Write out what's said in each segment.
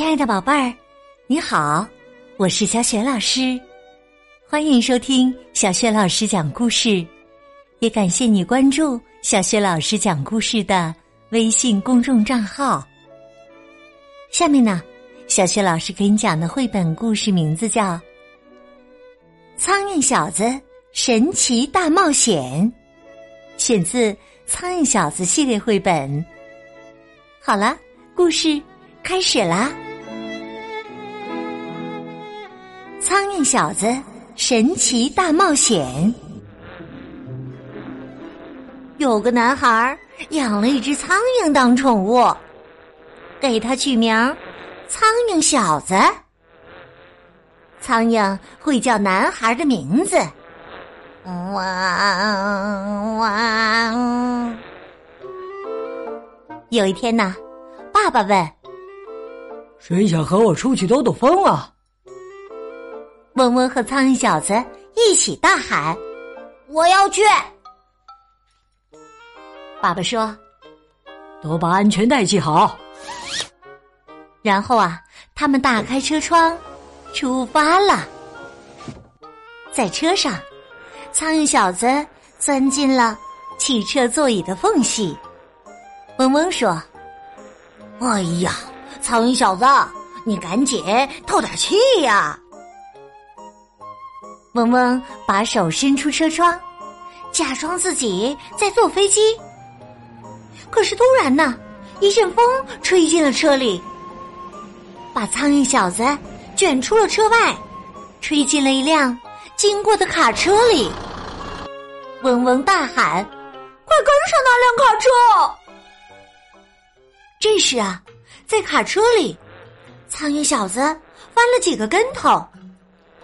亲爱的宝贝儿，你好，我是小雪老师，欢迎收听小雪老师讲故事，也感谢你关注小雪老师讲故事的微信公众账号。下面呢，小雪老师给你讲的绘本故事名字叫《苍蝇小子神奇大冒险》，选自《苍蝇小子》系列绘本。好了，故事。开始啦！苍蝇小子神奇大冒险。有个男孩养了一只苍蝇当宠物，给他取名“苍蝇小子”。苍蝇会叫男孩的名字，汪汪。有一天呢，爸爸问。谁想和我出去兜兜风啊？嗡嗡和苍蝇小子一起大喊：“我要去！”爸爸说：“都把安全带系好。”然后啊，他们打开车窗，出发了。在车上，苍蝇小子钻进了汽车座椅的缝隙。嗡嗡说：“哎呀！”苍蝇小子，你赶紧透点气呀！嗡嗡把手伸出车窗，假装自己在坐飞机。可是突然呢，一阵风吹进了车里，把苍蝇小子卷出了车外，吹进了一辆经过的卡车里。嗡嗡大喊：“快跟上那辆卡车！”这时啊。在卡车里，苍蝇小子翻了几个跟头，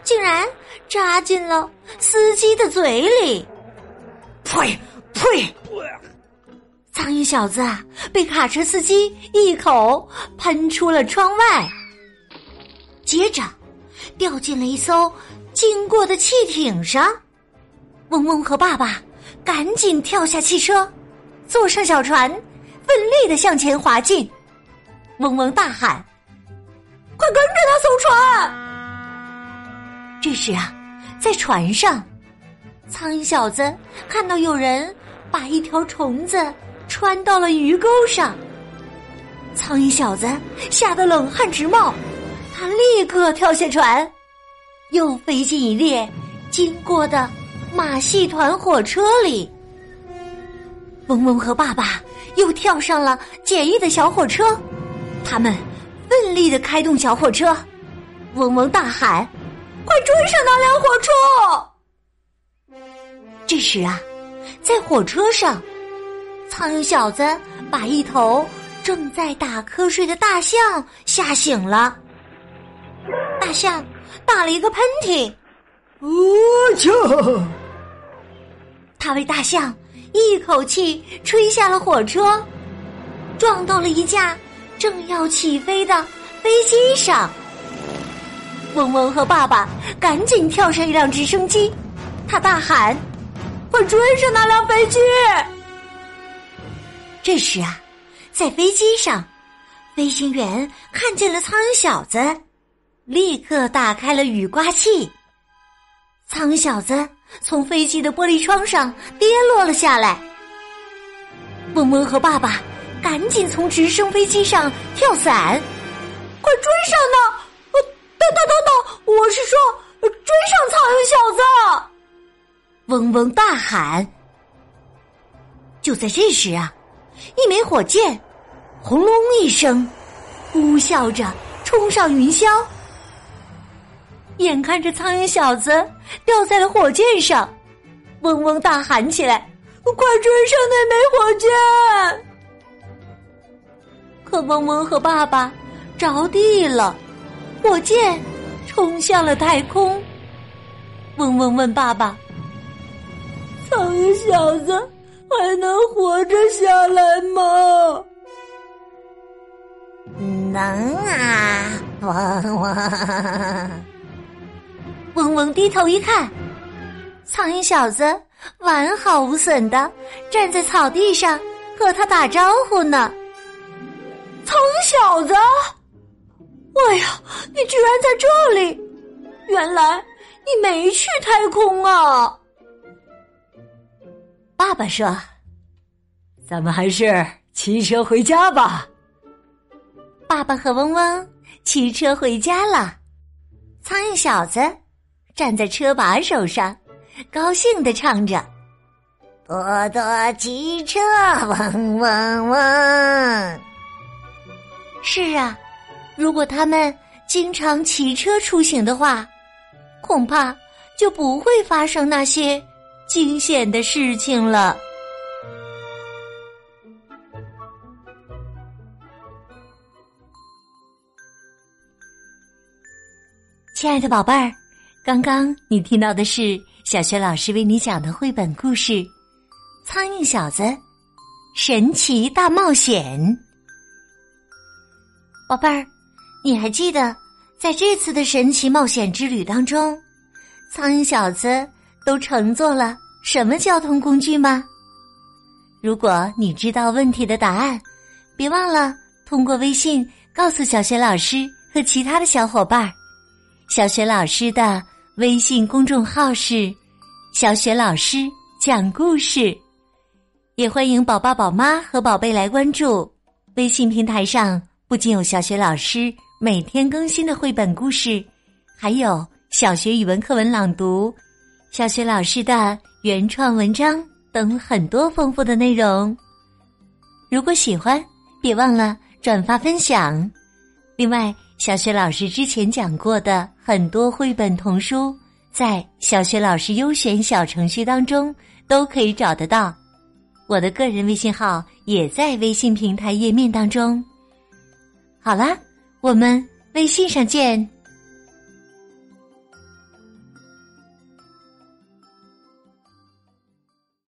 竟然扎进了司机的嘴里。呸呸！苍蝇小子啊，被卡车司机一口喷出了窗外，接着掉进了一艘经过的汽艇上。嗡嗡和爸爸赶紧跳下汽车，坐上小船，奋力的向前滑进。嗡嗡大喊：“快跟着他艘船！”这时啊，在船上，苍蝇小子看到有人把一条虫子穿到了鱼钩上，苍蝇小子吓得冷汗直冒，他立刻跳下船，又飞进一列经过的马戏团火车里。嗡嗡和爸爸又跳上了简易的小火车。他们奋力的开动小火车，嗡嗡大喊：“快追上那辆火车！”这时啊，在火车上，苍蝇小子把一头正在打瞌睡的大象吓醒了。大象打了一个喷嚏，我操！他为大象一口气吹下了火车，撞到了一架。正要起飞的飞机上，嗡嗡和爸爸赶紧跳上一辆直升机，他大喊：“快追上那辆飞机！”这时啊，在飞机上，飞行员看见了苍蝇小子，立刻打开了雨刮器。苍蝇小子从飞机的玻璃窗上跌落了下来，嗡嗡和爸爸。赶紧从直升飞机上跳伞，快追上呢！等等等等，我是说追上苍蝇小子！嗡嗡大喊。就在这时啊，一枚火箭轰隆一声，呼啸着冲上云霄。眼看着苍蝇小子掉在了火箭上，嗡嗡大喊起来：“快追上那枚火箭！”可嗡嗡和爸爸着地了，火箭冲向了太空。嗡嗡问爸爸：“苍蝇小子还能活着下来吗？”“能啊！”嗡嗡。嗡嗡低头一看，苍蝇小子完好无损的站在草地上和他打招呼呢。苍蝇小子，你居然在这里！原来你没去太空啊！爸爸说：“咱们还是骑车回家吧。”爸爸和嗡嗡骑车回家了。苍蝇小子站在车把手上，高兴的唱着：“多多骑车，嗡嗡嗡。”是啊，如果他们经常骑车出行的话，恐怕就不会发生那些惊险的事情了。亲爱的宝贝儿，刚刚你听到的是小学老师为你讲的绘本故事《苍蝇小子神奇大冒险》。宝贝儿，你还记得在这次的神奇冒险之旅当中，苍蝇小子都乘坐了什么交通工具吗？如果你知道问题的答案，别忘了通过微信告诉小学老师和其他的小伙伴。小雪老师的微信公众号是“小雪老师讲故事”，也欢迎宝爸宝妈和宝贝来关注。微信平台上不仅有小雪老师每天更新的绘本故事，还有小学语文课文朗读、小学老师的原创文章等很多丰富的内容。如果喜欢，别忘了转发分享。另外。小学老师之前讲过的很多绘本童书，在小学老师优选小程序当中都可以找得到。我的个人微信号也在微信平台页面当中。好啦，我们微信上见。